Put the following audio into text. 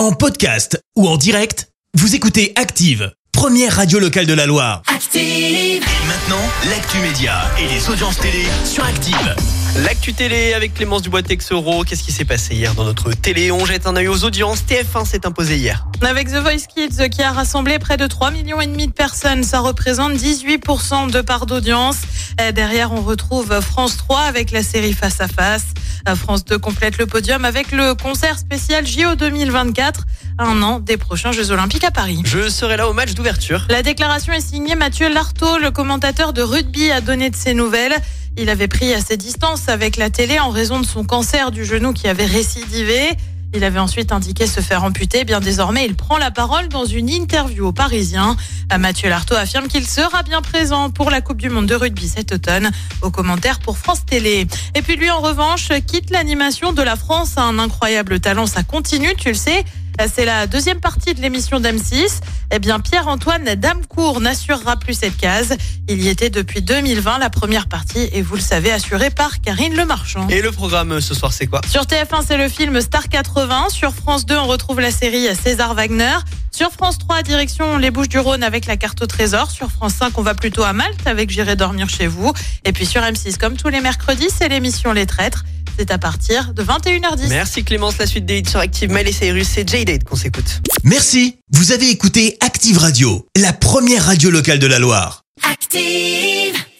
En podcast ou en direct, vous écoutez Active, première radio locale de la Loire. Active. Et maintenant, l'actu média et les audiences télé sur Active. L'actu télé avec Clémence Dubois-Texoro. Qu'est-ce qui s'est passé hier dans notre télé? On jette un œil aux audiences. TF1 s'est imposé hier. Avec The Voice Kids qui a rassemblé près de 3 millions et demi de personnes, ça représente 18% de part d'audience. Euh, Derrière, on retrouve France 3 avec la série Face à Face. Euh, France 2 complète le podium avec le concert spécial JO 2024, un an des prochains Jeux Olympiques à Paris. Je serai là au match d'ouverture. La déclaration est signée Mathieu Lartaud, le commentateur de rugby a donné de ses nouvelles. Il avait pris assez distance avec la télé en raison de son cancer du genou qui avait récidivé. Il avait ensuite indiqué se faire amputer. Bien désormais, il prend la parole dans une interview au Parisien. Euh, Mathieu Lartaud affirme qu'il sera bien présent pour la Coupe du Monde de rugby cet automne. Au commentaire pour France Télé. Et puis lui, en revanche, quitte l'animation de la France a un incroyable talent. Ça continue, tu le sais. Euh, C'est la deuxième partie de l'émission d'M6. Eh bien, Pierre-Antoine Damecourt n'assurera plus cette case. Il y était depuis 2020, la première partie, et vous le savez, assurée par Karine Le Marchand. Et le programme euh, ce soir, c'est quoi? Sur TF1, c'est le film Star 80. Sur France 2, on retrouve la série César Wagner. Sur France 3, direction les Bouches du Rhône avec la carte au trésor. Sur France 5, on va plutôt à Malte avec J'irai dormir chez vous. Et puis sur M6, comme tous les mercredis, c'est l'émission Les Traîtres. C'est à partir de 21h10. Merci Clémence. La suite des hits sur Active. Miley Cyrus, c'est J-Date qu'on s'écoute. Merci, vous avez écouté Active Radio, la première radio locale de la Loire. Active.